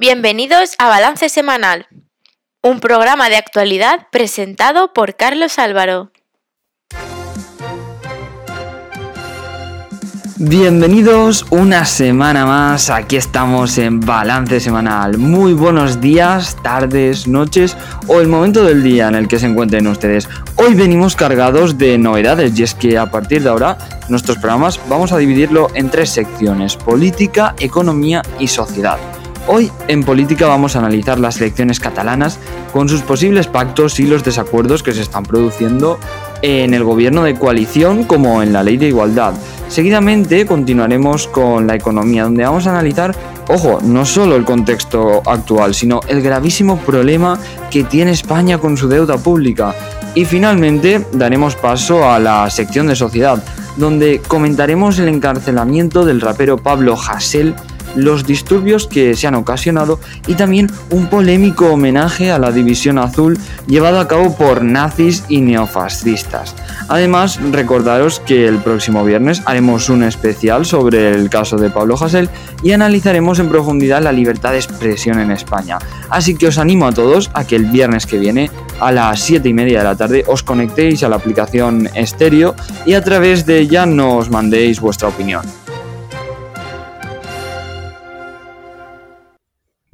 Bienvenidos a Balance Semanal, un programa de actualidad presentado por Carlos Álvaro. Bienvenidos una semana más, aquí estamos en Balance Semanal. Muy buenos días, tardes, noches o el momento del día en el que se encuentren ustedes. Hoy venimos cargados de novedades y es que a partir de ahora nuestros programas vamos a dividirlo en tres secciones, política, economía y sociedad. Hoy en política vamos a analizar las elecciones catalanas con sus posibles pactos y los desacuerdos que se están produciendo en el gobierno de coalición como en la ley de igualdad. Seguidamente continuaremos con la economía, donde vamos a analizar, ojo, no solo el contexto actual, sino el gravísimo problema que tiene España con su deuda pública. Y finalmente daremos paso a la sección de sociedad, donde comentaremos el encarcelamiento del rapero Pablo Hasél los disturbios que se han ocasionado y también un polémico homenaje a la División Azul llevado a cabo por nazis y neofascistas. Además, recordaros que el próximo viernes haremos un especial sobre el caso de Pablo Hasél y analizaremos en profundidad la libertad de expresión en España. Así que os animo a todos a que el viernes que viene, a las 7 y media de la tarde, os conectéis a la aplicación Estéreo y a través de ella nos mandéis vuestra opinión.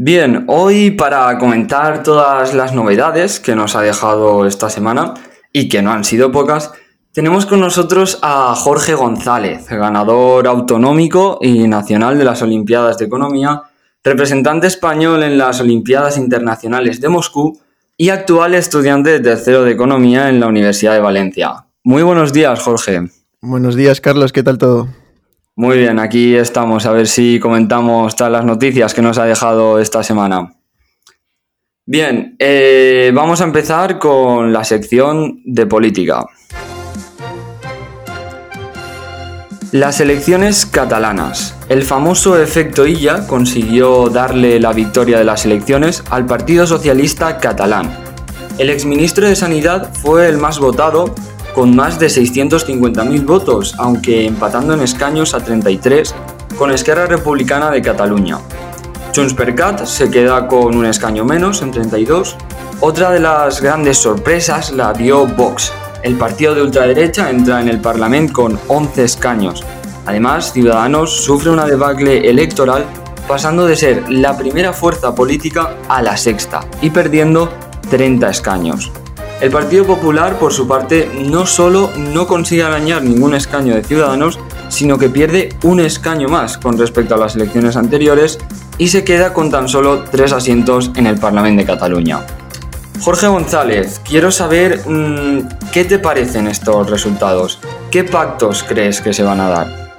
Bien, hoy para comentar todas las novedades que nos ha dejado esta semana y que no han sido pocas, tenemos con nosotros a Jorge González, ganador autonómico y nacional de las Olimpiadas de Economía, representante español en las Olimpiadas Internacionales de Moscú y actual estudiante de tercero de Economía en la Universidad de Valencia. Muy buenos días, Jorge. Buenos días, Carlos, ¿qué tal todo? Muy bien, aquí estamos a ver si comentamos todas las noticias que nos ha dejado esta semana. Bien, eh, vamos a empezar con la sección de política. Las elecciones catalanas. El famoso efecto Illa consiguió darle la victoria de las elecciones al Partido Socialista catalán. El exministro de Sanidad fue el más votado con más de 650.000 votos, aunque empatando en escaños a 33 con Esquerra Republicana de Cataluña. Junts per Cat se queda con un escaño menos, en 32. Otra de las grandes sorpresas la dio Vox. El partido de ultraderecha entra en el Parlamento con 11 escaños. Además, Ciudadanos sufre una debacle electoral pasando de ser la primera fuerza política a la sexta y perdiendo 30 escaños. El Partido Popular, por su parte, no solo no consigue arañar ningún escaño de Ciudadanos, sino que pierde un escaño más con respecto a las elecciones anteriores y se queda con tan solo tres asientos en el Parlamento de Cataluña. Jorge González, quiero saber mm, qué te parecen estos resultados. ¿Qué pactos crees que se van a dar?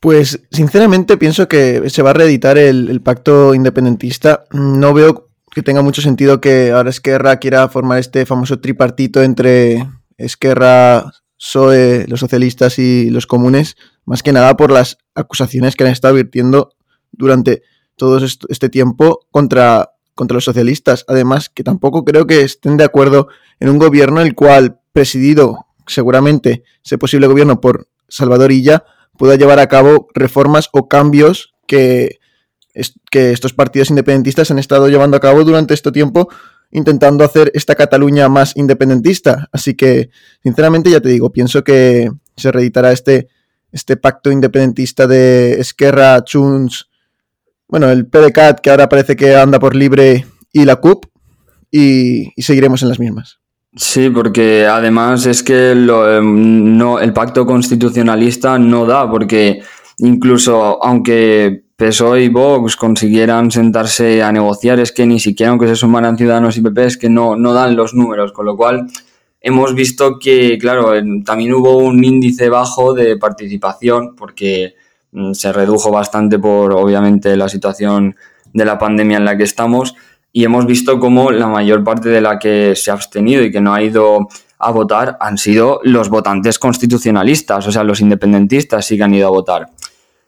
Pues sinceramente pienso que se va a reeditar el, el, pacto independentista. No veo que tenga mucho sentido que ahora Esquerra quiera formar este famoso tripartito entre Esquerra, PSOE, los socialistas y los comunes, más que nada por las acusaciones que han estado virtiendo durante todo este tiempo contra, contra los socialistas. Además, que tampoco creo que estén de acuerdo en un gobierno el cual, presidido seguramente ese posible gobierno por Salvador Illa, pueda llevar a cabo reformas o cambios que que estos partidos independentistas han estado llevando a cabo durante este tiempo intentando hacer esta Cataluña más independentista. Así que, sinceramente, ya te digo, pienso que se reeditará este, este pacto independentista de Esquerra, Junts, bueno, el PDCAT, que ahora parece que anda por libre, y la CUP, y, seguiremos en las mismas. Sí, porque además es que em, no, el pacto constitucionalista no da, porque incluso aunque PSOE y Vox consiguieran sentarse a negociar, es que ni siquiera aunque se sumaran Ciudadanos y PP, es que no, no dan los números, con lo cual hemos visto que, claro, también hubo un índice bajo de participación porque mm, se redujo bastante por, obviamente, la situación de la pandemia en la que estamos y hemos visto cómo la mayor parte de la que se ha abstenido y que no ha ido a votar han sido los votantes constitucionalistas, o sea, los independentistas sí que han ido a votar.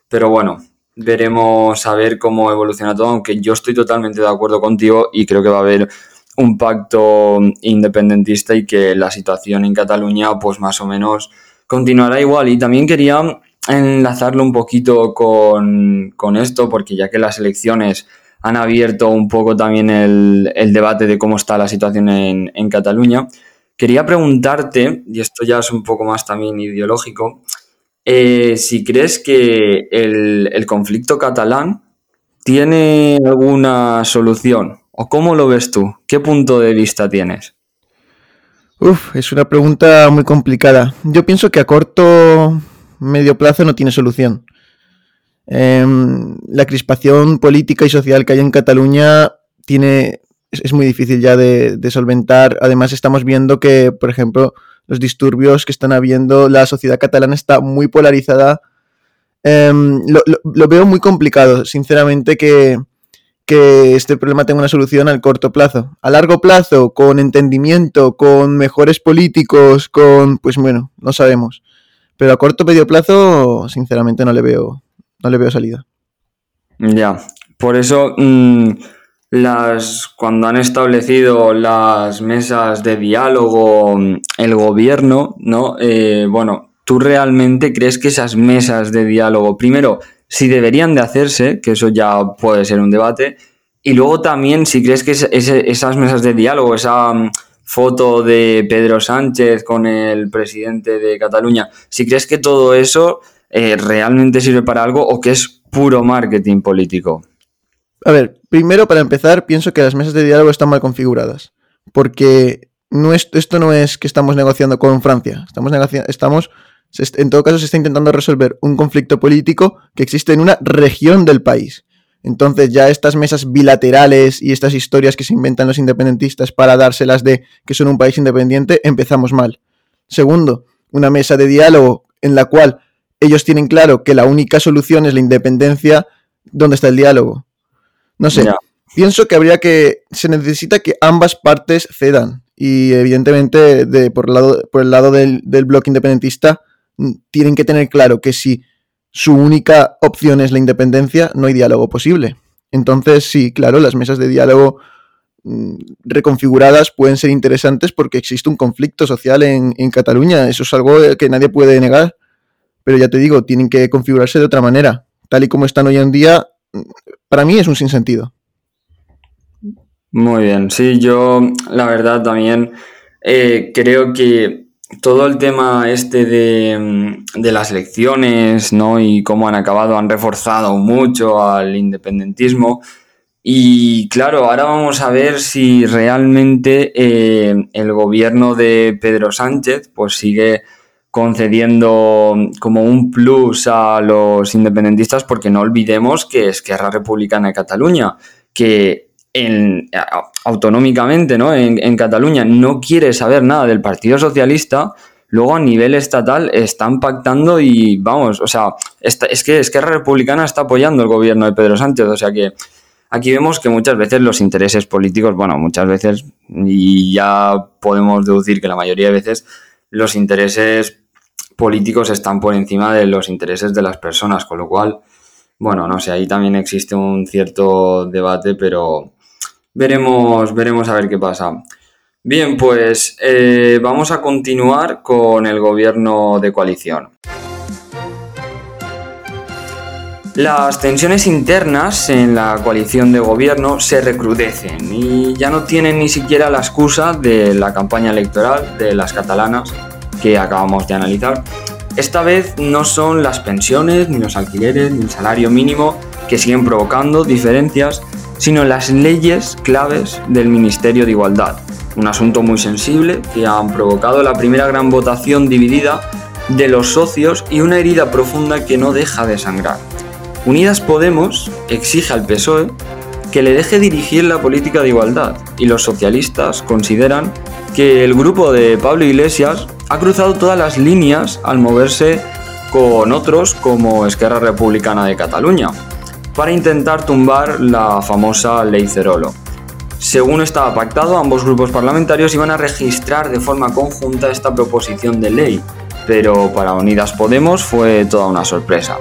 Pero bueno, veremos a ver cómo evoluciona todo, aunque yo estoy totalmente de acuerdo contigo y creo que va a haber un pacto independentista y que la situación en Cataluña pues más o menos continuará igual. Y también quería enlazarlo un poquito con, esto, porque ya que las elecciones han abierto un poco también el, debate de cómo está la situación en, Cataluña, quería preguntarte, y esto ya es un poco más también ideológico, eh, si crees que el, conflicto catalán tiene alguna solución, o cómo lo ves tú, qué punto de vista tienes. Es una pregunta muy complicada. Yo pienso que a corto, medio plazo no tiene solución. Em, la crispación política y social que hay en Cataluña tiene, es, muy difícil ya de, solventar. Además, estamos viendo que, por ejemplo, los disturbios que están habiendo, la sociedad catalana está muy polarizada. Em, lo, veo muy complicado, sinceramente, que, este problema tenga una solución al corto plazo. A largo plazo, con entendimiento, con mejores políticos, con, pues bueno, no sabemos. Pero a corto medio plazo, sinceramente, no le veo, no le veo salida. Ya, por eso mm, las cuando han establecido las mesas de diálogo mm, el gobierno, ¿no? Eh, bueno, ¿tú realmente crees que esas mesas de diálogo, primero, si deberían de hacerse, que eso ya puede ser un debate, y luego también si crees que esas mesas de diálogo, esa mm, foto de Pedro Sánchez con el presidente de Cataluña, si crees que todo eso eh, realmente sirve para algo o que es puro marketing político. A ver, primero para empezar, pienso que las mesas de diálogo están mal configuradas, porque no esto no es que estamos negociando con Francia, estamos estamos en todo caso, se está intentando resolver un conflicto político que existe en una región del país. Entonces, ya estas mesas bilaterales y estas historias que se inventan los independentistas para dárselas de que son un país independiente, empezamos mal. Segundo, una mesa de diálogo en la cual ellos tienen claro que la única solución es la independencia, ¿dónde está el diálogo? No sé. Pienso que habría que. Se necesita que ambas partes cedan. Y evidentemente, de, por, el lado, por el lado del, del bloque independentista, tienen que tener claro que si su única opción es la independencia, no hay diálogo posible. Entonces, sí, claro, las mesas de diálogo mm, reconfiguradas pueden ser interesantes porque existe un conflicto social en, Cataluña. Eso es algo que nadie puede negar. Pero ya te digo, tienen que configurarse de otra manera. Tal y como están hoy en día, mm, para mí es un sinsentido. Muy bien, sí, yo la verdad también eh, creo que todo el tema este mm, de, las elecciones, ¿no? Y cómo han acabado, han reforzado mucho al independentismo. Y claro, ahora vamos a ver si realmente eh, el gobierno de Pedro Sánchez pues sigue concediendo como un plus a los independentistas porque no olvidemos que es Guerra Republicana de Cataluña, que en, autonómicamente ¿no? En, Cataluña no quiere saber nada del Partido Socialista, luego a nivel estatal están pactando y vamos, o sea, es que Esquerra Republicana está apoyando el gobierno de Pedro Sánchez, o sea que aquí vemos que muchas veces los intereses políticos, bueno, muchas veces, y ya podemos deducir que la mayoría de veces los intereses políticos están por encima de los intereses de las personas, con lo cual, bueno, no sé, ahí también existe un cierto debate, pero Veremos, veremos a ver qué pasa. Bien, pues eh, vamos a continuar con el gobierno de coalición. Las tensiones internas en la coalición de gobierno se recrudecen y ya no tienen ni siquiera la excusa de la campaña electoral de las catalanas que acabamos de analizar. Esta vez no son las pensiones, ni los alquileres, ni el salario mínimo que siguen provocando diferencias sino las leyes claves del Ministerio de Igualdad, un asunto muy sensible que han provocado la primera gran votación dividida de los socios y una herida profunda que no deja de sangrar. Unidas Podemos exige al PSOE que le deje dirigir la política de igualdad y los socialistas consideran que el grupo de Pablo Iglesias ha cruzado todas las líneas al moverse con otros como Esquerra Republicana de Cataluña, para intentar tumbar la famosa ley Cerolo. Según estaba pactado, ambos grupos parlamentarios iban a registrar de forma conjunta esta proposición de ley, pero para Unidas Podemos fue toda una sorpresa.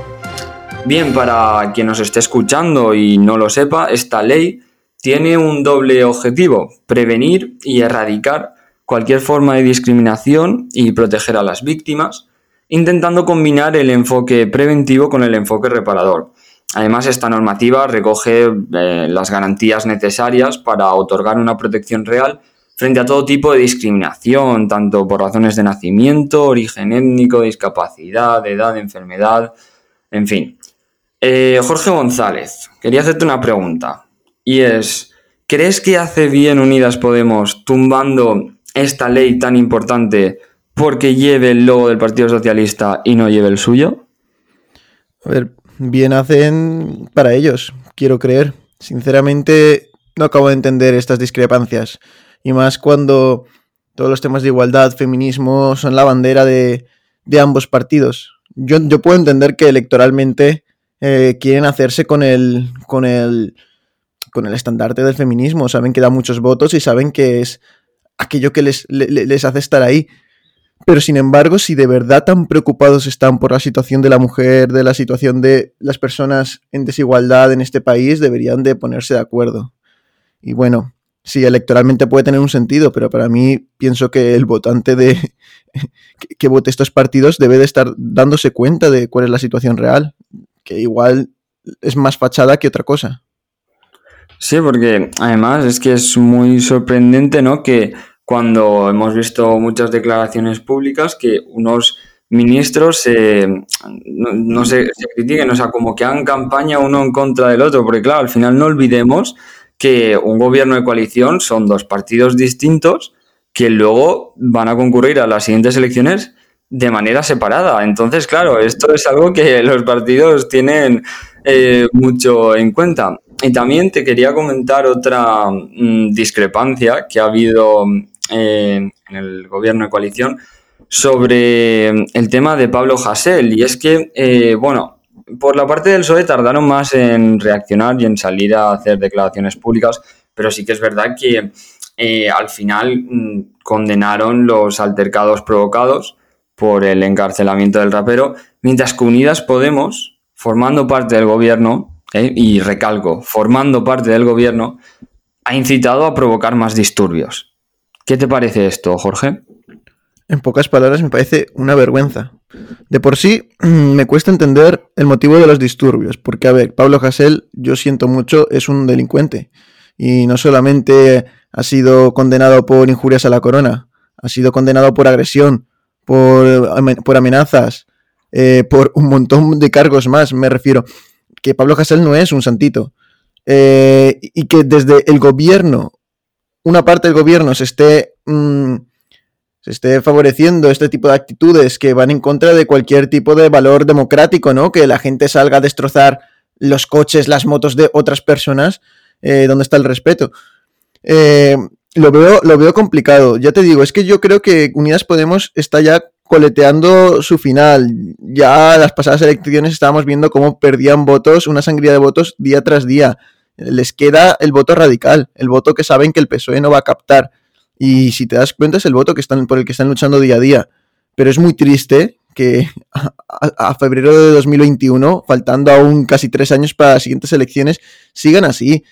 Bien, para quien nos esté escuchando y no lo sepa, esta ley tiene un doble objetivo, prevenir y erradicar cualquier forma de discriminación y proteger a las víctimas, intentando combinar el enfoque preventivo con el enfoque reparador. Además, esta normativa recoge eh, las garantías necesarias para otorgar una protección real frente a todo tipo de discriminación, tanto por razones de nacimiento, origen étnico, discapacidad, edad, enfermedad, en fin. Eh, Jorge González, quería hacerte una pregunta. Y es, ¿crees que hace bien Unidas Podemos tumbando esta ley tan importante porque lleve el logo del Partido Socialista y no lleve el suyo? A ver, bien hacen para ellos, quiero creer. Sinceramente, no acabo de entender estas discrepancias. Y más cuando todos los temas de igualdad, feminismo, son la bandera de, de ambos partidos. Yo, yo, puedo entender que electoralmente eh, quieren hacerse con el, con el con el estandarte del feminismo. Saben que da muchos votos y saben que es aquello que les, hace estar ahí. Pero sin embargo, si de verdad tan preocupados están por la situación de la mujer, de la situación de las personas en desigualdad en este país, deberían de ponerse de acuerdo. Y bueno, sí, electoralmente puede tener un sentido, pero para mí pienso que el votante de que, que vote estos partidos debe de estar dándose cuenta de cuál es la situación real que igual es más fachada que otra cosa. Sí, porque además es que es muy sorprendente, ¿no? Que cuando hemos visto muchas declaraciones públicas que unos ministros no, no se, se, critiquen, o sea, como que hagan campaña uno en contra del otro, porque claro, al final no olvidemos que un gobierno de coalición son dos partidos distintos que luego van a concurrir a las siguientes elecciones de manera separada. Entonces, claro, esto es algo que los partidos tienen eh, mucho en cuenta. Y también te quería comentar otra mmm, discrepancia que ha habido eh, en el gobierno de coalición sobre el tema de Pablo Hasél. Y es que, eh, bueno, por la parte del PSOE tardaron más en reaccionar y en salir a hacer declaraciones públicas, pero sí que es verdad que al final mmm, condenaron los altercados provocados por el encarcelamiento del rapero, mientras que Unidas Podemos, formando parte del gobierno, ¿eh? y recalco, formando parte del gobierno, ha incitado a provocar más disturbios. ¿Qué te parece esto, Jorge? En pocas palabras, me parece una vergüenza. De por sí, me cuesta entender el motivo de los disturbios, porque, a ver, Pablo Hasél, yo siento mucho, es un delincuente. Y no solamente ha sido condenado por injurias a la corona, ha sido condenado por agresión, por, amenazas, eh, por un montón de cargos más, me refiero. Que Pablo Casel no es un santito. Eh, y que desde el gobierno, una parte del gobierno se esté, mmm, se esté favoreciendo este tipo de actitudes que van en contra de cualquier tipo de valor democrático, ¿no? Que la gente salga a destrozar los coches, las motos de otras personas, eh, ¿dónde está el respeto? Eh, lo veo, lo veo complicado. Ya te digo, es que yo creo que Unidas Podemos está ya coleteando su final. Ya las pasadas elecciones estábamos viendo cómo perdían votos, una sangría de votos día tras día. Les queda el voto radical, el voto que saben que el PSOE no va a captar. Y si te das cuenta es el voto que están, por el que están luchando día a día. Pero es muy triste que a, a, febrero de 2021, faltando aún casi tres años para las siguientes elecciones, sigan así.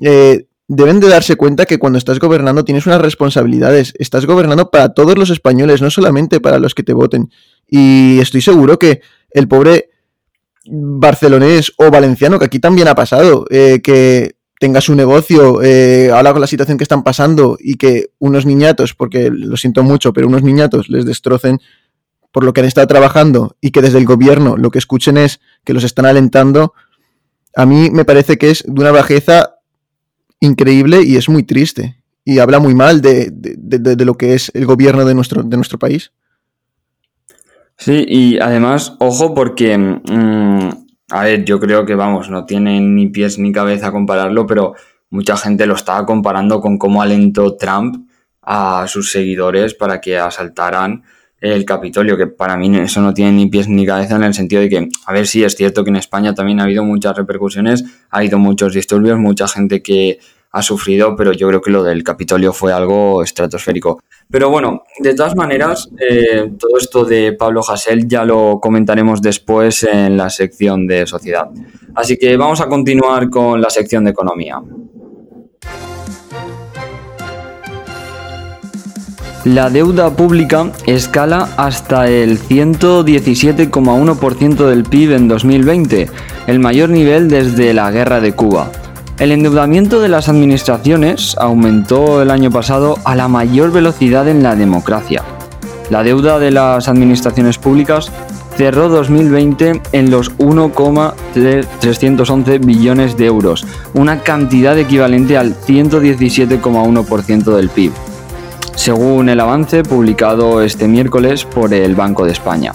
Eh, deben de darse cuenta que cuando estás gobernando tienes unas responsabilidades. Estás gobernando para todos los españoles, no solamente para los que te voten. Y estoy seguro que el pobre barcelonés o valenciano, que aquí también ha pasado, eh, que tenga su negocio, eh, ahora con la situación que están pasando y que unos niñatos, porque lo siento mucho, pero unos niñatos les destrocen por lo que han estado trabajando y que desde el gobierno lo que escuchen es que los están alentando, a mí me parece que es de una bajeza increíble y es muy triste. Y habla muy mal de, de, de, lo que es el gobierno de nuestro, de nuestro país. Sí, y además, ojo, porque, mmm, a ver, yo creo que, vamos, no tiene ni pies ni cabeza compararlo, pero mucha gente lo estaba comparando con cómo alentó Trump a sus seguidores para que asaltaran el Capitolio, que para mí eso no tiene ni pies ni cabeza en el sentido de que, a ver, sí, es cierto que en España también ha habido muchas repercusiones, ha habido muchos disturbios, mucha gente que ha sufrido, pero yo creo que lo del Capitolio fue algo estratosférico. Pero bueno, de todas maneras, eh, todo esto de Pablo Hasél ya lo comentaremos después en la sección de sociedad. Así que vamos a continuar con la sección de economía. La deuda pública escala hasta el 117,1% del PIB en 2020, el mayor nivel desde la guerra de Cuba. El endeudamiento de las administraciones aumentó el año pasado a la mayor velocidad en la democracia. La deuda de las administraciones públicas cerró 2020 en los 1,311 billones de euros, una cantidad equivalente al 117,1% del PIB según el avance publicado este miércoles por el Banco de España.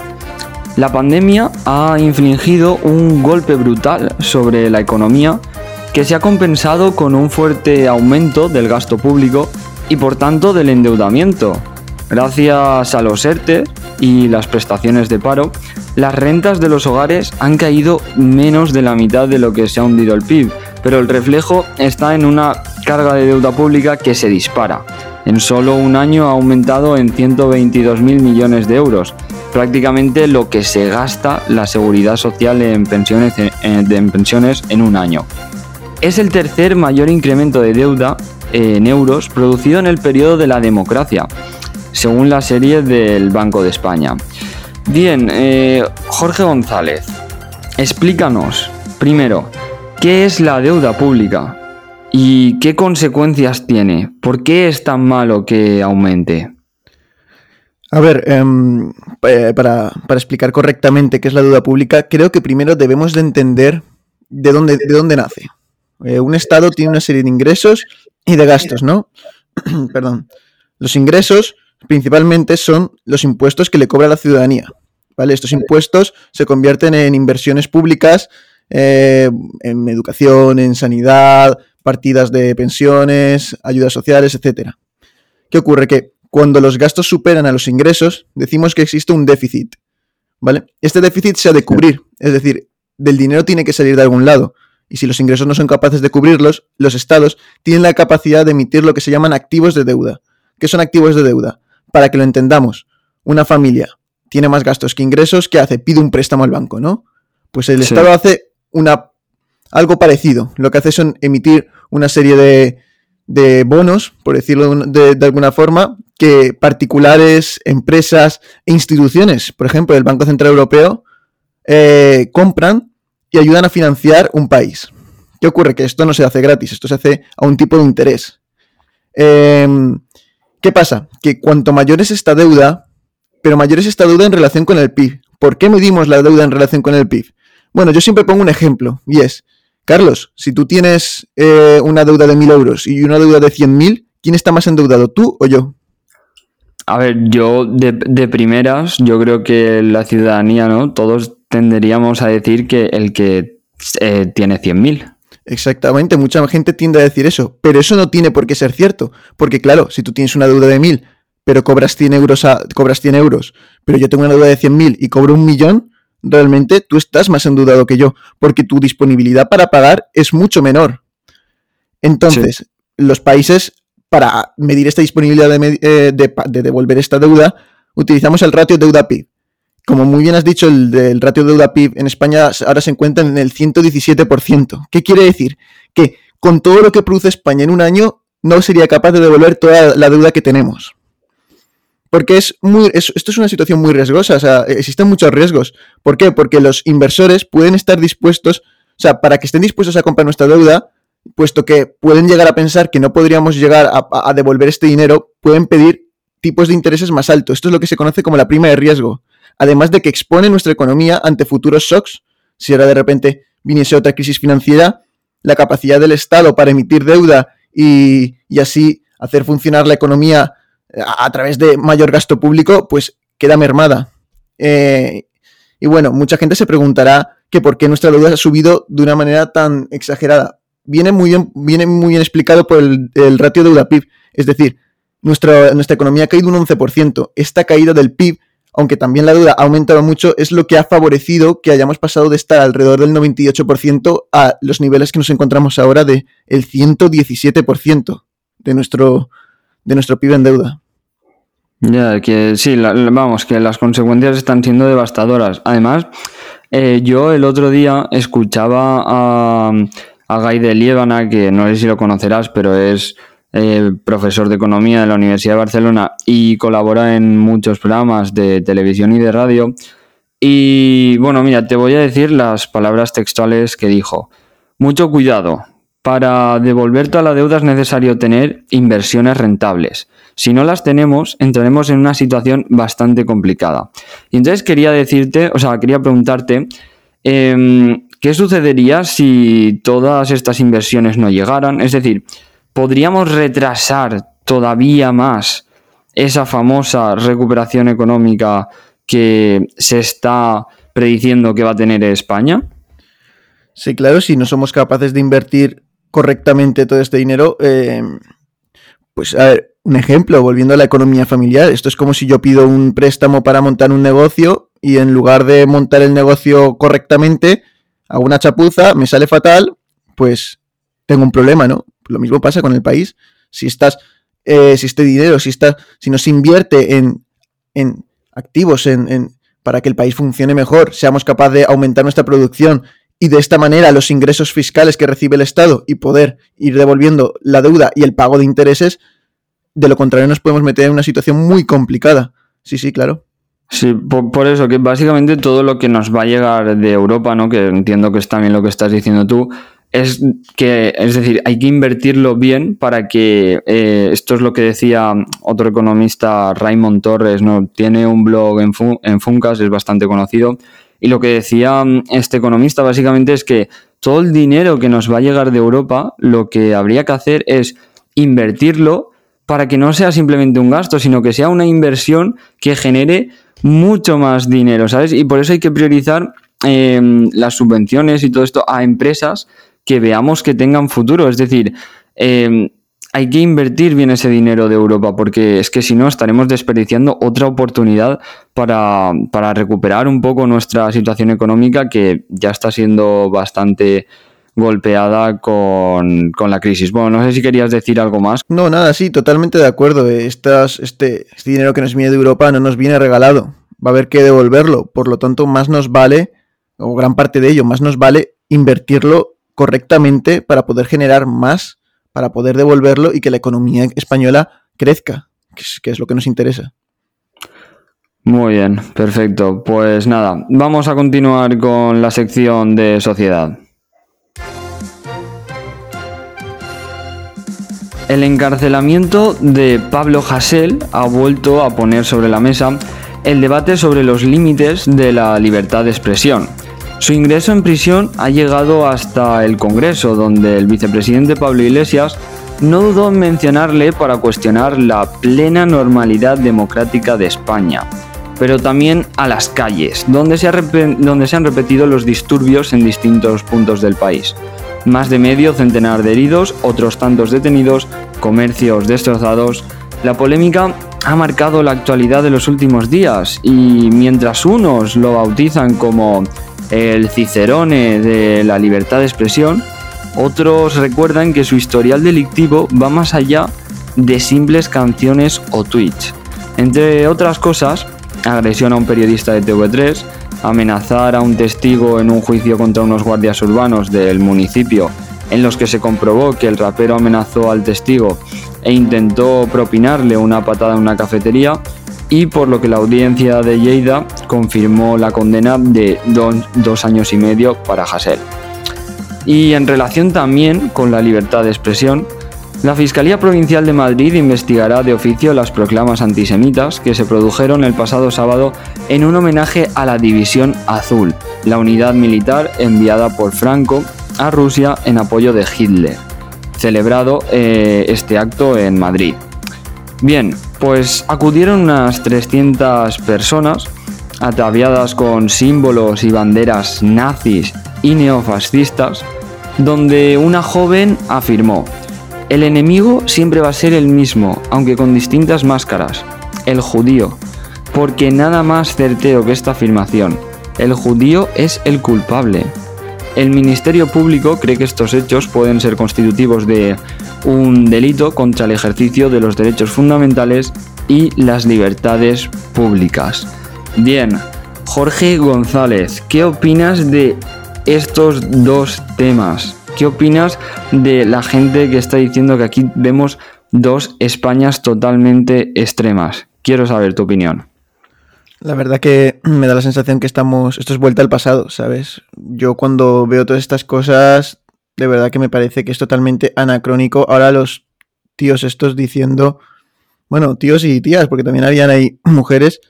La pandemia ha infligido un golpe brutal sobre la economía que se ha compensado con un fuerte aumento del gasto público y por tanto del endeudamiento. Gracias a los ERTE y las prestaciones de paro, las rentas de los hogares han caído menos de la mitad de lo que se ha hundido el PIB, pero el reflejo está en una carga de deuda pública que se dispara. En solo un año ha aumentado en 122.000 millones de euros, prácticamente lo que se gasta la seguridad social en pensiones, en pensiones en un año. Es el tercer mayor incremento de deuda en euros producido en el periodo de la democracia, según la serie del Banco de España. Bien, eh, Jorge González, explícanos, primero, ¿qué es la deuda pública? ¿Y qué consecuencias tiene? ¿Por qué es tan malo que aumente? A ver, em, para, explicar correctamente qué es la deuda pública, creo que primero debemos de entender de dónde, de dónde nace. Eh, un Estado tiene una serie de ingresos y de gastos, ¿no? Perdón. Los ingresos principalmente son los impuestos que le cobra la ciudadanía. ¿vale? Estos impuestos se convierten en inversiones públicas, eh, en educación, en sanidad, partidas de pensiones, ayudas sociales, etc. ¿Qué ocurre? Que cuando los gastos superan a los ingresos, decimos que existe un déficit. ¿Vale? Este déficit se ha de cubrir, es decir, del dinero tiene que salir de algún lado. Y si los ingresos no son capaces de cubrirlos, los estados tienen la capacidad de emitir lo que se llaman activos de deuda. ¿Qué son activos de deuda? Para que lo entendamos, una familia tiene más gastos que ingresos, ¿qué hace? Pide un préstamo al banco, ¿no? Pues el Estado hace una algo parecido. Lo que hace son emitir una serie de, bonos, por decirlo de, alguna forma, que particulares, empresas e instituciones, por ejemplo, el Banco Central Europeo, eh, compran y ayudan a financiar un país. ¿Qué ocurre? Que esto no se hace gratis, esto se hace a un tipo de interés. Em, ¿Qué pasa? Que cuanto mayor es esta deuda, pero mayor es esta deuda en relación con el PIB. ¿Por qué medimos la deuda en relación con el PIB? Bueno, yo siempre pongo un ejemplo, y es, Carlos, si tú tienes eh, una deuda de 1.000 euros y una deuda de 100.000, ¿quién está más endeudado, tú o yo? A ver, yo de, primeras, yo creo que la ciudadanía, ¿no? Todos tenderíamos a decir que el que eh, tiene 100.000. Exactamente, mucha gente tiende a decir eso, pero eso no tiene por qué ser cierto, porque claro, si tú tienes una deuda de 1.000, pero cobras 100 euros, cobras 100 euros, pero yo tengo una deuda de 100.000 y cobro un millón, realmente tú estás más endeudado que yo, porque tu disponibilidad para pagar es mucho menor. Entonces, los países, para medir esta disponibilidad eh, de, devolver esta deuda, utilizamos el ratio deuda-PIB. Como muy bien has dicho, el, ratio deuda-PIB en España ahora se encuentra en el 117%. ¿Qué quiere decir? Que con todo lo que produce España en un año, no sería capaz de devolver toda la deuda que tenemos. Porque es muy, esto es una situación muy riesgosa, o sea, existen muchos riesgos. ¿Por qué? Porque los inversores pueden estar dispuestos, o sea, para que estén dispuestos a comprar nuestra deuda, puesto que pueden llegar a pensar que no podríamos llegar a, devolver este dinero, pueden pedir tipos de intereses más altos. Esto es lo que se conoce como la prima de riesgo. Además de que expone nuestra economía ante futuros shocks, si ahora de repente viniese otra crisis financiera, la capacidad del Estado para emitir deuda y, y así hacer funcionar la economía a, través de mayor gasto público, pues queda mermada. Eh, y bueno, mucha gente se preguntará que por qué nuestra deuda ha subido de una manera tan exagerada. Viene muy bien, viene muy bien explicado por el, ratio deuda-PIB. Es decir, nuestra, nuestra economía ha caído un 11%. Esta caída del PIB, aunque también la deuda ha aumentado mucho, es lo que ha favorecido que hayamos pasado de estar alrededor del 98% a los niveles que nos encontramos ahora de el 117% de nuestro, de nuestro PIB en deuda. Ya, que sí, vamos, que las consecuencias están siendo devastadoras. Además, eh, yo el otro día escuchaba a, a Guy de Liébana, que no sé si lo conocerás, pero es eh, profesor de economía de la Universidad de Barcelona y colabora en muchos programas de televisión y de radio. Y bueno, mira, te voy a decir las palabras textuales que dijo. Mucho cuidado. Para devolver toda la deuda es necesario tener inversiones rentables. Si no las tenemos, entraremos en una situación bastante complicada. Y entonces quería decirte, o sea, quería preguntarte, em, ¿qué sucedería si todas estas inversiones no llegaran? Es decir, podríamos retrasar todavía más esa famosa recuperación económica que se está prediciendo que va a tener España? Sí, claro, si no somos capaces de invertir correctamente todo este dinero, eh, pues a ver, un ejemplo, volviendo a la economía familiar, esto es como si yo pido un préstamo para montar un negocio y en lugar de montar el negocio correctamente, hago una chapuza, me sale fatal, pues tengo un problema, ¿no? Lo mismo pasa con el país. Si estás, eh, si este dinero, si está, si no se invierte en, en activos, en, en, para que el país funcione mejor, seamos capaces de aumentar nuestra producción y de esta manera los ingresos fiscales que recibe el Estado y poder ir devolviendo la deuda y el pago de intereses, de lo contrario nos podemos meter en una situación muy complicada. Sí, sí, claro. Sí, por, eso, que básicamente todo lo que nos va a llegar de Europa, ¿no? Que entiendo que es también lo que estás diciendo tú, es que, es decir, hay que invertirlo bien para que, eh, esto es lo que decía otro economista, Raymond Torres, ¿no? Tiene un blog en, en Funcas, es bastante conocido, y lo que decía este economista básicamente es que todo el dinero que nos va a llegar de Europa, lo que habría que hacer es invertirlo para que no sea simplemente un gasto, sino que sea una inversión que genere mucho más dinero, ¿sabes? Y por eso hay que priorizar eh, las subvenciones y todo esto a empresas que veamos que tengan futuro. Es decir, eh, hay que invertir bien ese dinero de Europa, porque es que si no estaremos desperdiciando otra oportunidad para, para, recuperar un poco nuestra situación económica que ya está siendo bastante golpeada con, con, la crisis. Bueno, no sé si querías decir algo más. No, nada, sí, totalmente de acuerdo. Estas, este, este dinero que nos viene de Europa no nos viene regalado. Va a haber que devolverlo. Por lo tanto, más nos vale, o gran parte de ello, más nos vale invertirlo correctamente para poder generar más, para poder devolverlo y que la economía española crezca, que es, que es lo que nos interesa. Muy bien, perfecto. Pues nada, vamos a continuar con la sección de sociedad. El encarcelamiento de Pablo Hasél ha vuelto a poner sobre la mesa el debate sobre los límites de la libertad de expresión. Su ingreso en prisión ha llegado hasta el Congreso, donde el vicepresidente Pablo Iglesias no dudó en mencionarle para cuestionar la plena normalidad democrática de España, pero también a las calles, donde se han repetido los disturbios en distintos puntos del país. Más de medio centenar de heridos, otros tantos detenidos, comercios destrozados. La polémica ha marcado la actualidad de los últimos días y mientras unos lo bautizan como el Cicerone de la libertad de expresión, otros recuerdan que su historial delictivo va más allá de simples canciones o tweets. Entre otras cosas, agresión a un periodista de TV3, amenazar a un testigo en un juicio contra unos guardias urbanos del municipio en los que se comprobó que el rapero amenazó al testigo e intentó propinarle una patada en una cafetería y por lo que la audiencia de Lleida confirmó la condena de dos, años y medio para Hassel. Y en relación también con la libertad de expresión, la Fiscalía Provincial de Madrid investigará de oficio las proclamas antisemitas que se produjeron el pasado sábado en un homenaje a la División Azul, la unidad militar enviada por Franco a Rusia en apoyo de Hitler, celebrado eh, este acto en Madrid. Bien, pues acudieron unas 300 personas ataviadas con símbolos y banderas nazis y neofascistas, donde una joven afirmó, el enemigo siempre va a ser el mismo, aunque con distintas máscaras, el judío, porque nada más certero que esta afirmación, el judío es el culpable. El Ministerio Público cree que estos hechos pueden ser constitutivos de un delito contra el ejercicio de los derechos fundamentales y las libertades públicas. Bien, Jorge González, ¿qué opinas de estos dos temas? ¿Qué opinas de la gente que está diciendo que aquí vemos dos Españas totalmente extremas. Quiero saber tu opinión. La verdad que me da la sensación que estamos. Esto es vuelta al pasado, ¿sabes? Yo cuando veo todas estas cosas, de verdad que me parece que es totalmente anacrónico. Ahora los tíos estos diciendo. Bueno, tíos y tías, porque también habían ahí mujeres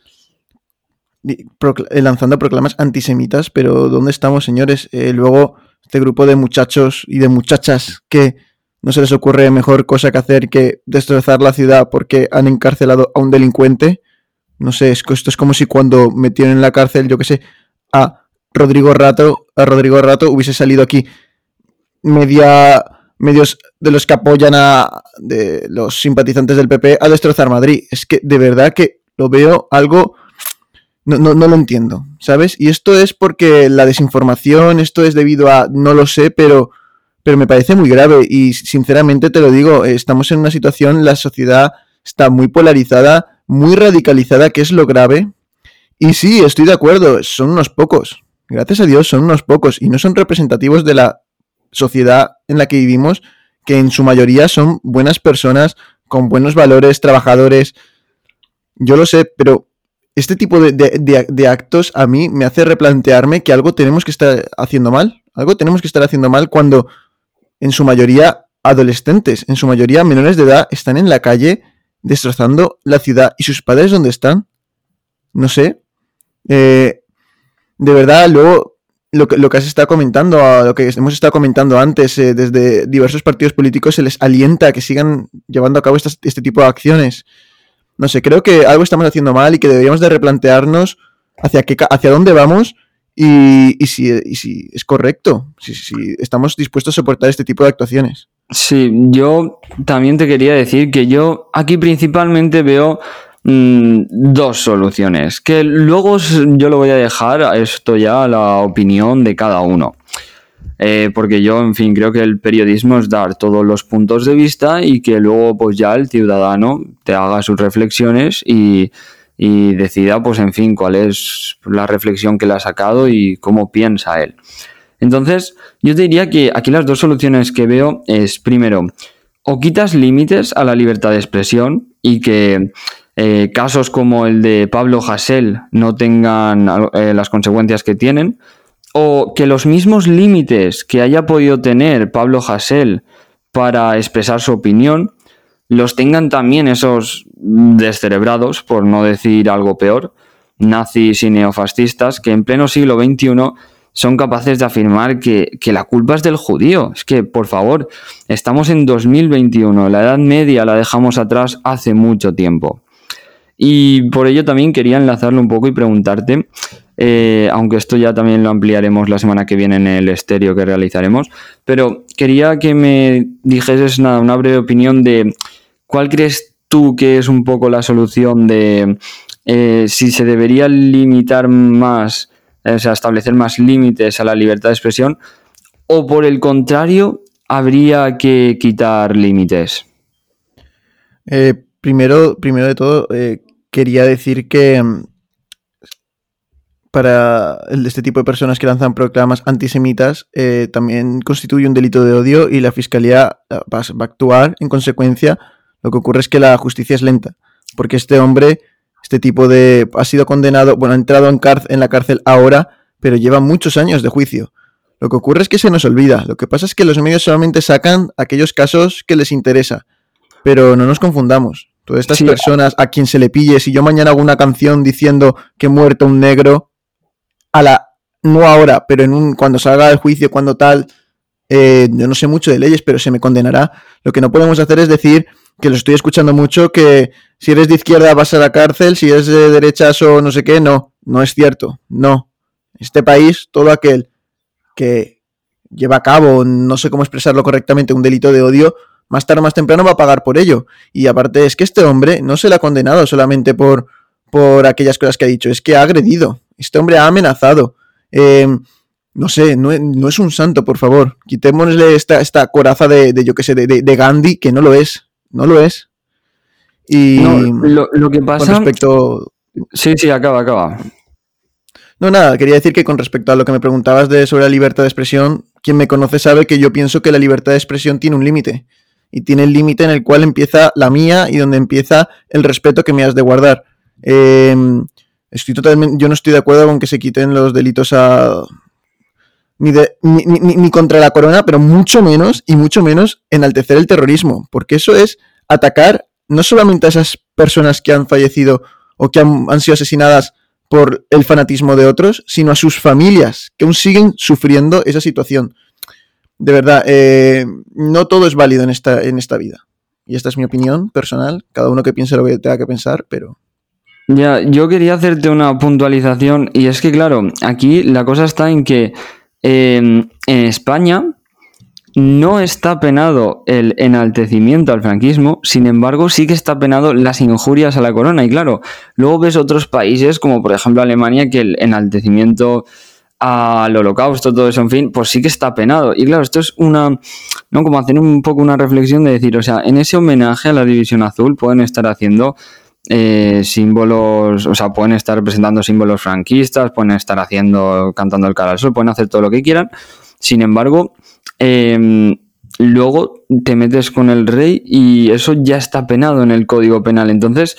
lanzando proclamas antisemitas, pero ¿dónde estamos, señores? Eh, luego, este grupo de muchachos y de muchachas que no se les ocurre mejor cosa que hacer que destrozar la ciudad porque han encarcelado a un delincuente. No sé, esto es como si cuando metieron en la cárcel, yo que sé, a Rodrigo Rato, a Rodrigo Rato hubiese salido aquí media medios de los que apoyan a de los simpatizantes del PP a destrozar Madrid. Es que de verdad que lo veo algo no, no, no, lo entiendo, ¿sabes? Y esto es porque la desinformación, esto es debido a, no lo sé, pero, pero me parece muy grave y sinceramente te lo digo, estamos en una situación, la sociedad está muy polarizada, muy radicalizada, que es lo grave. Y sí, estoy de acuerdo, son unos pocos, gracias a Dios son unos pocos y no son representativos de la sociedad en la que vivimos, que en su mayoría son buenas personas, con buenos valores, trabajadores. Yo lo sé, pero este tipo de, actos a mí me hace replantearme que algo tenemos que estar haciendo mal. Algo tenemos que estar haciendo mal cuando en su mayoría adolescentes, en su mayoría menores de edad, están en la calle destrozando la ciudad. ¿Y sus padres dónde están? No sé. Eh, de verdad, luego lo que, lo que has estado comentando, lo que hemos estado comentando antes, eh, desde diversos partidos políticos se les alienta a que sigan llevando a cabo este tipo de acciones. No sé, creo que algo estamos haciendo mal y que deberíamos de replantearnos hacia, qué, hacia dónde vamos y, si, es correcto, si, estamos dispuestos a soportar este tipo de actuaciones. Sí, yo también te quería decir que yo aquí principalmente veo mm, dos soluciones, que luego yo lo voy a dejar esto ya la opinión de cada uno. Eh, porque yo, en fin, creo que el periodismo es dar todos los puntos de vista y que luego pues ya el ciudadano te haga sus reflexiones y, decida, pues en fin, cuál es la reflexión que le ha sacado y cómo piensa él. Entonces, yo te diría que aquí las dos soluciones que veo es, primero, o quitas límites a la libertad de expresión y que eh, casos como el de Pablo Hasél no tengan eh, las consecuencias que tienen, o que los mismos límites que haya podido tener Pablo Hasél para expresar su opinión, los tengan también esos descerebrados, por no decir algo peor, nazis y neofascistas, que en pleno siglo XXI son capaces de afirmar que, que, la culpa es del judío. Es que, por favor, estamos en 2021, la Edad Media la dejamos atrás hace mucho tiempo. Y por ello también quería enlazarlo un poco y preguntarte eh, aunque esto ya también lo ampliaremos la semana que viene en el estéreo que realizaremos. Pero quería que me dijeses nada, una breve opinión de cuál crees tú que es un poco la solución de eh, si se debería limitar más, o sea, establecer más límites a la libertad de expresión, o por el contrario, habría que quitar límites. Eh, primero, primero de todo, quería decir que para este tipo de personas que lanzan proclamas antisemitas eh, también constituye un delito de odio y la fiscalía eh, va, a actuar en consecuencia. Lo que ocurre es que la justicia es lenta, porque este hombre, este tipo de... ha sido condenado, bueno, ha entrado en, en la cárcel ahora, pero lleva muchos años de juicio. Lo que ocurre es que se nos olvida. Lo que pasa es que los medios solamente sacan aquellos casos que les interesa. Pero no nos confundamos. Todas estas personas a quien se le pille, si yo mañana hago una canción diciendo que muerto un negro, a la, no ahora, pero en un, cuando salga el juicio, cuando tal, eh, yo no sé mucho de leyes, pero se me condenará. Lo que no podemos hacer es decir que lo estoy escuchando mucho, que si eres de izquierda vas a la cárcel, si eres de derechas o no sé qué, no, no es cierto, no. Este país, todo aquel que lleva a cabo, no sé cómo expresarlo correctamente, un delito de odio, más tarde o más temprano va a pagar por ello. Y aparte es que este hombre no se le ha condenado solamente por, por aquellas cosas que ha dicho, es que ha agredido. Este hombre ha amenazado. Eh, no sé, no, es un santo, por favor. Quitémosle esta, esta coraza de, yo qué sé, de, Gandhi, que no lo es. No lo es. Y lo, que pasa. Con respecto. Sí, sí, acaba, acaba. No, nada, quería decir que con respecto a lo que me preguntabas de sobre la libertad de expresión, quien me conoce sabe que yo pienso que la libertad de expresión tiene un límite. Y tiene el límite en el cual empieza la mía y donde empieza el respeto que me has de guardar. Em, estoy totalmente, yo no estoy de acuerdo con que se quiten los delitos a, ni, ni, contra la corona, pero mucho menos y mucho menos enaltecer el terrorismo, porque eso es atacar no solamente a esas personas que han fallecido o que han, han sido asesinadas por el fanatismo de otros, sino a sus familias, que aún siguen sufriendo esa situación. De verdad, eh, no todo es válido en esta, en esta vida. Y esta es mi opinión personal, cada uno que piense lo que tenga que pensar, pero... Ya, yo quería hacerte una puntualización y es que, claro, aquí la cosa está en que em, en España no está penado el enaltecimiento al franquismo, sin embargo sí que está penado las injurias a la corona. Y claro, luego ves otros países como por ejemplo Alemania que el enaltecimiento al holocausto, todo eso, en fin, pues sí que está penado. Y claro, esto es una, ¿no? Como hacer un poco una reflexión de decir, o sea, en ese homenaje a la División Azul pueden estar haciendo eh, símbolos, o sea, pueden estar representando símbolos franquistas, pueden estar haciendo, cantando el cara al sol, pueden hacer todo lo que quieran. Sin embargo, Em, luego te metes con el rey y eso ya está penado en el código penal. Entonces,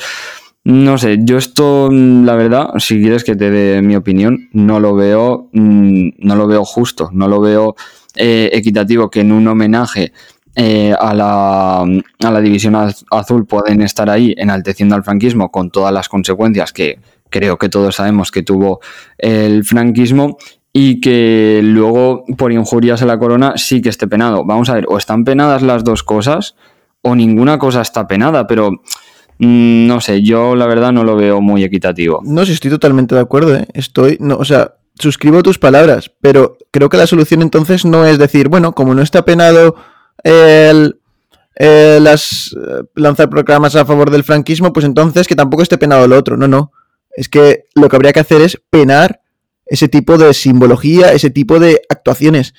no sé, yo esto, la verdad, si quieres que te dé mi opinión, no lo veo, mm, no lo veo justo, no lo veo eh, equitativo que en un homenaje eh, a, la, a la división azul pueden estar ahí enalteciendo al franquismo con todas las consecuencias que creo que todos sabemos que tuvo el franquismo y que luego por injurias a la corona sí que esté penado. Vamos a ver, o están penadas las dos cosas o ninguna cosa está penada, pero mm, no sé, yo la verdad no lo veo muy equitativo. No, sí, estoy totalmente de acuerdo, ¿eh? Estoy, no, o sea, suscribo tus palabras, pero creo que la solución entonces no es decir, bueno, como no está penado el, las eh, lanzar programas a favor del franquismo, pues entonces que tampoco esté penado lo otro. No, no. Es que lo que habría que hacer es penar ese tipo de simbología, ese tipo de actuaciones.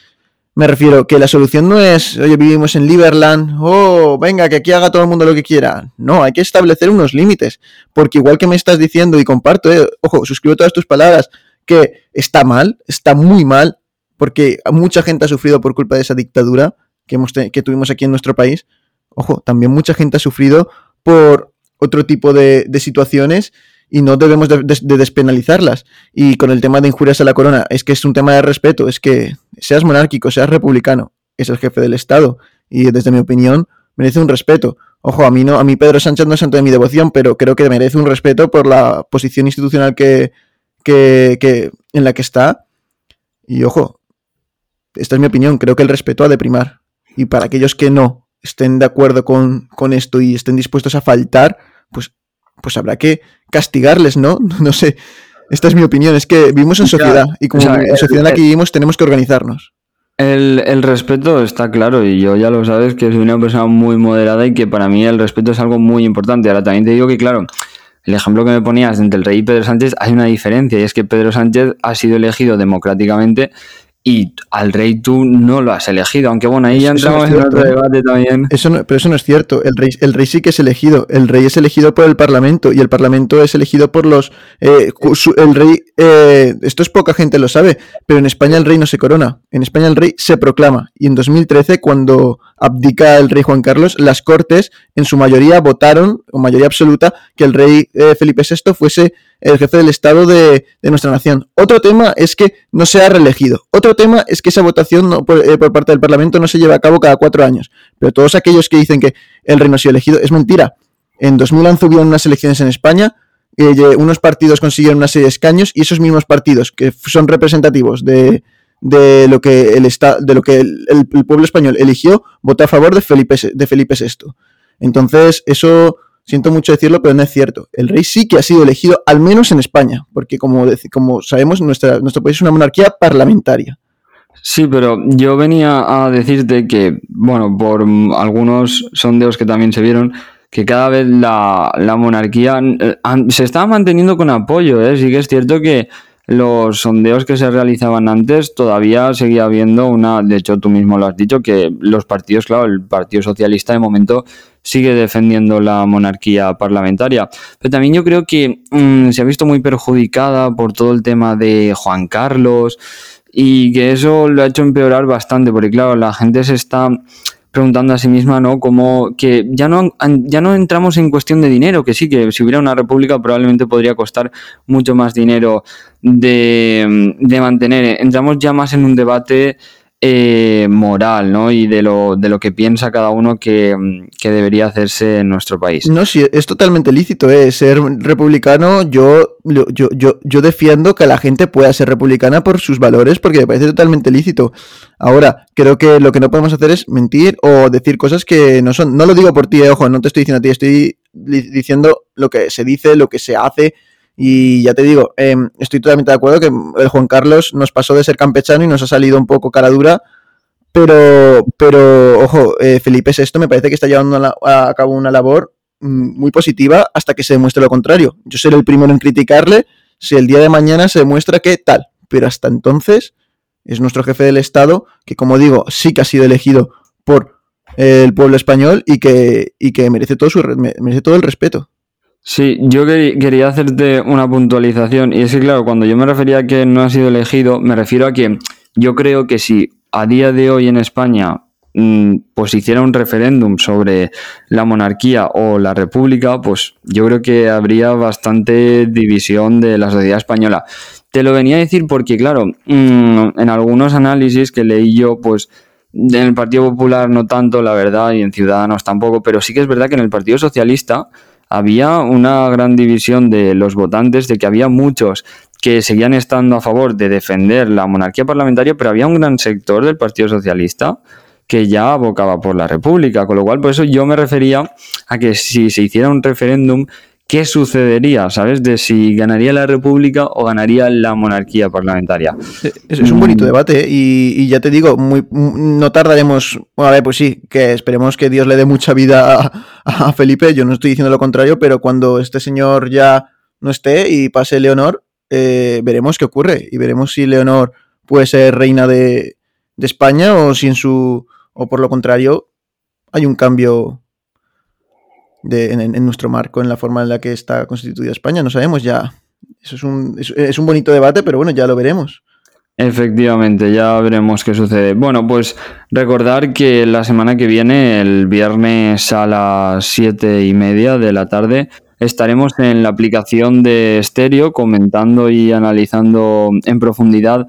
Me refiero que la solución no es, oye, vivimos en Liberland, oh, venga, que aquí haga todo el mundo lo que quiera. No, hay que establecer unos límites. Porque igual que me estás diciendo y comparto, eh, ojo, suscribo todas tus palabras, que está mal, está muy mal, porque mucha gente ha sufrido por culpa de esa dictadura que, hemos que tuvimos aquí en nuestro país. Ojo, también mucha gente ha sufrido por otro tipo de, de situaciones y no debemos de, despenalizarlas. Y con el tema de injurias a la corona, es que es un tema de respeto, es que seas monárquico, seas republicano, es el jefe del Estado y desde mi opinión merece un respeto. Ojo, a mí no, a mí Pedro Sánchez no es santo de mi devoción, pero creo que merece un respeto por la posición institucional que, que, en la que está. Y ojo, esta es mi opinión, creo que el respeto ha de primar. Y para aquellos que no estén de acuerdo con, con esto y estén dispuestos a faltar, pues pues habrá que castigarles, ¿no? No sé. Esta es mi opinión. Es que vivimos en sociedad y como en la sociedad en la que vivimos tenemos que organizarnos. El, respeto está claro y yo ya lo sabes que soy una persona muy moderada y que para mí el respeto es algo muy importante. Ahora también te digo que, claro, el ejemplo que me ponías entre el rey y Pedro Sánchez hay una diferencia y es que Pedro Sánchez ha sido elegido democráticamente y al rey tú no lo has elegido, aunque bueno, ahí ya entramos en otro ¿eh? debate también. Eso pero eso no es cierto, el rey, el rey sí que es elegido, el rey es elegido por el parlamento y el parlamento es elegido por los... Eh, el rey, eh, esto es poca gente lo sabe, pero en España el rey no se corona, en España el rey se proclama y en 2013 cuando abdica el rey Juan Carlos, las Cortes en su mayoría votaron, o mayoría absoluta, que el rey Felipe VI fuese el jefe del Estado de, nuestra nación. Otro tema es que no se ha reelegido. Otro tema es que esa votación eh, por, parte del Parlamento no se lleva a cabo cada cuatro años. Pero todos aquellos que dicen que el rey no ha sido elegido es mentira. En 2011 hubieron unas elecciones en España, eh, unos partidos consiguieron una serie de escaños y esos mismos partidos que son representativos de, lo que el de lo que el, pueblo español eligió votó a favor de Felipe de Felipe VI. Entonces, eso Siento mucho decirlo, pero no es cierto. El rey sí que ha sido elegido, al menos en España, porque como, como sabemos, nuestra, nuestro país es una monarquía parlamentaria. Sí, pero yo venía a decirte que, bueno, por algunos sondeos que también se vieron, que cada vez la, la monarquía eh, se estaba manteniendo con apoyo, ¿eh? Sí que es cierto que los sondeos que se realizaban antes todavía seguía habiendo una, de hecho tú mismo lo has dicho, que los partidos, claro, el Partido Socialista de momento sigue defendiendo la monarquía parlamentaria. Pero también yo creo que mm, se ha visto muy perjudicada por todo el tema de Juan Carlos y que eso lo ha hecho empeorar bastante, porque claro, la gente se está preguntando a sí misma, ¿no? Como que ya no, ya no entramos en cuestión de dinero, que sí, que si hubiera una república probablemente podría costar mucho más dinero de, de mantener. Entramos ya más en un debate eh, moral, ¿no? Y de lo, de lo que piensa cada uno que, debería hacerse en nuestro país. No, sí, es totalmente lícito, ¿eh? Ser republicano, yo, yo, yo, yo defiendo que la gente pueda ser republicana por sus valores, porque me parece totalmente lícito. Ahora, creo que lo que no podemos hacer es mentir o decir cosas que no son. No lo digo por ti, eh, ojo, no te estoy diciendo a ti, estoy diciendo lo que se dice, lo que se hace y ya te digo, em, estoy totalmente de acuerdo que el Juan Carlos nos pasó de ser campechano y nos ha salido un poco cara dura. Pero, pero ojo, eh, Felipe VI me parece que está llevando a, cabo una labor mm, muy positiva hasta que se demuestre lo contrario. Yo seré el primero en criticarle si el día de mañana se demuestra que tal. Pero hasta entonces es nuestro jefe del Estado que, como digo, sí que ha sido elegido por el pueblo español y que, y que merece, todo su, merece todo el respeto. Sí, yo quería hacerte una puntualización y es que claro, cuando yo me refería a que no ha sido elegido, me refiero a que yo creo que si a día de hoy en España mm, pues hiciera un referéndum sobre la monarquía o la república, pues yo creo que habría bastante división de la sociedad española. Te lo venía a decir porque, claro, mm, en algunos análisis que leí yo, pues en el Partido Popular no tanto, la verdad, y en Ciudadanos tampoco, pero sí que es verdad que en el Partido Socialista había una gran división de los votantes, de que había muchos que seguían estando a favor de defender la monarquía parlamentaria, pero había un gran sector del Partido Socialista que ya abocaba por la República, con lo cual por eso yo me refería a que si se hiciera un referéndum ¿qué sucedería? ¿Sabes? De si ganaría la República o ganaría la monarquía parlamentaria. Es, un bonito mm. debate ¿eh? y, ya te digo, muy, no tardaremos. a ver, pues sí, que esperemos que Dios le dé mucha vida a, Felipe. Yo no estoy diciendo lo contrario, pero cuando este señor ya no esté y pase Leonor, eh, veremos qué ocurre y veremos si Leonor puede ser reina de, de España o si en su. o por lo contrario, hay un cambio en, nuestro marco, en la forma en la que está constituida España. No sabemos ya. Eso es un, es, un bonito debate, pero bueno, ya lo veremos. Efectivamente, ya veremos qué sucede. Bueno, pues recordar que la semana que viene, el viernes a las siete y media de la tarde, estaremos en la aplicación de Stereo comentando y analizando en profundidad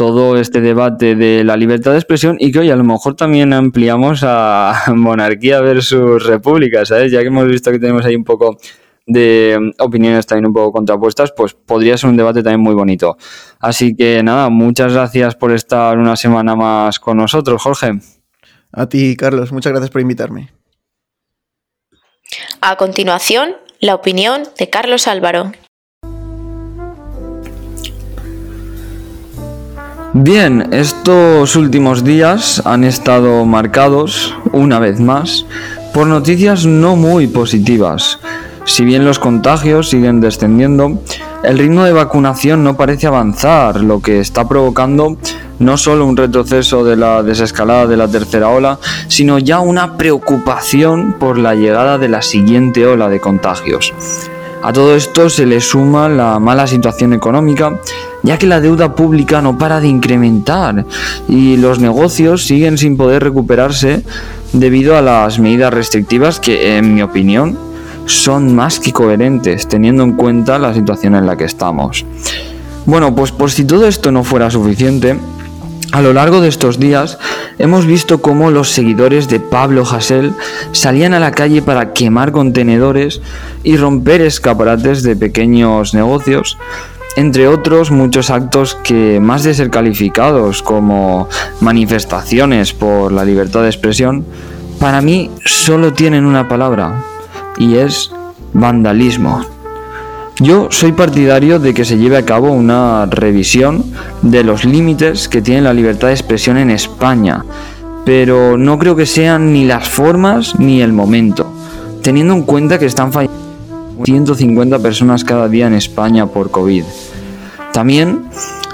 todo este debate de la libertad de expresión y que hoy a lo mejor también ampliamos a monarquía versus república, ¿sabes? Ya que hemos visto que tenemos ahí un poco de opiniones también un poco contrapuestas, pues podría ser un debate también muy bonito. Así que nada, muchas gracias por estar una semana más con nosotros, Jorge. A ti, Carlos, muchas gracias por invitarme. A continuación, la opinión de Carlos Álvaro. Bien, estos últimos días han estado marcados, una vez más, por noticias no muy positivas. Si bien los contagios siguen descendiendo, el ritmo de vacunación no parece avanzar, lo que está provocando no solo un retroceso de la desescalada de la tercera ola, sino ya una preocupación por la llegada de la siguiente ola de contagios. A todo esto se le suma la mala situación económica, ya que la deuda pública no para de incrementar y los negocios siguen sin poder recuperarse debido a las medidas restrictivas que, en mi opinión, son más que coherentes teniendo en cuenta la situación en la que estamos. Bueno, pues por si todo esto no fuera suficiente, a lo largo de estos días hemos visto cómo los seguidores de Pablo Hasél salían a la calle para quemar contenedores y romper escaparates de pequeños negocios, entre otros muchos actos que más de ser calificados como manifestaciones por la libertad de expresión, para mí solo tienen una palabra y es vandalismo. Yo soy partidario de que se lleve a cabo una revisión de los límites que tiene la libertad de expresión en España, pero no creo que sean ni las formas ni el momento, teniendo en cuenta que están fallando 150 personas cada día en España por COVID. También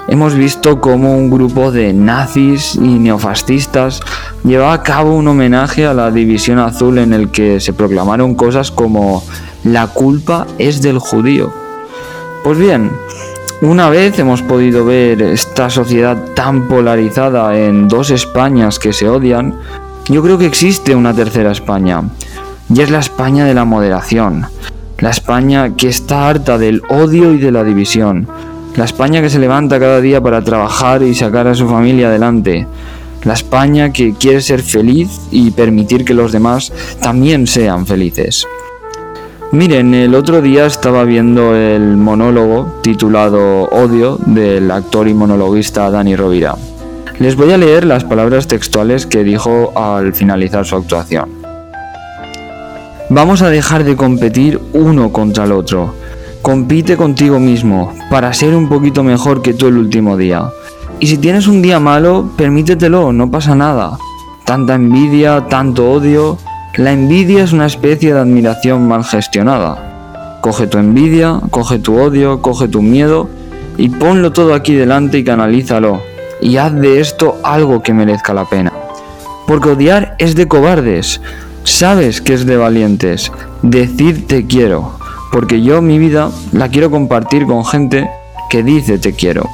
hemos visto cómo un grupo de nazis y neofascistas llevaba a cabo un homenaje a la División Azul en el que se proclamaron cosas como la culpa es del judío. Pues bien, una vez hemos podido ver esta sociedad tan polarizada en dos Españas que se odian, Yo creo que existe una tercera España, y es la España de la moderación, la España que está harta del odio y de la división, la España que se levanta cada día para trabajar y sacar a su familia adelante, la España que quiere ser feliz y permitir que los demás también sean felices. Miren, el otro día estaba viendo el monólogo titulado Odio del actor y monologuista Dani Rovira. Les voy a leer las palabras textuales que dijo al finalizar su actuación. Vamos a dejar de competir uno contra el otro. Compite contigo mismo para ser un poquito mejor que tú el último día. Y si tienes un día malo, permítetelo, no pasa nada. Tanta envidia, tanto odio, la envidia es una especie de admiración mal gestionada. Coge tu envidia, coge tu odio, coge tu miedo y ponlo todo aquí delante y canalízalo. Y haz de esto algo que merezca la pena. Porque odiar es de cobardes. Sabes que es de valientes. Decir te quiero. Porque yo mi vida la quiero compartir con gente que dice te quiero.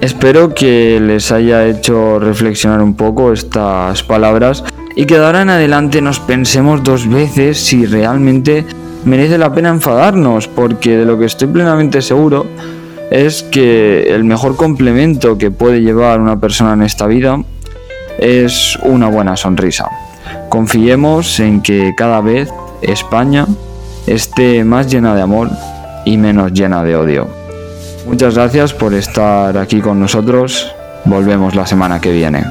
Espero que les haya hecho reflexionar un poco estas palabras y que de ahora en adelante nos pensemos dos veces si realmente merece la pena enfadarnos, porque de lo que estoy plenamente seguro es que el mejor complemento que puede llevar una persona en esta vida es una buena sonrisa. Confiemos en que cada vez España esté más llena de amor y menos llena de odio. Muchas gracias por estar aquí con nosotros. Volvemos la semana que viene.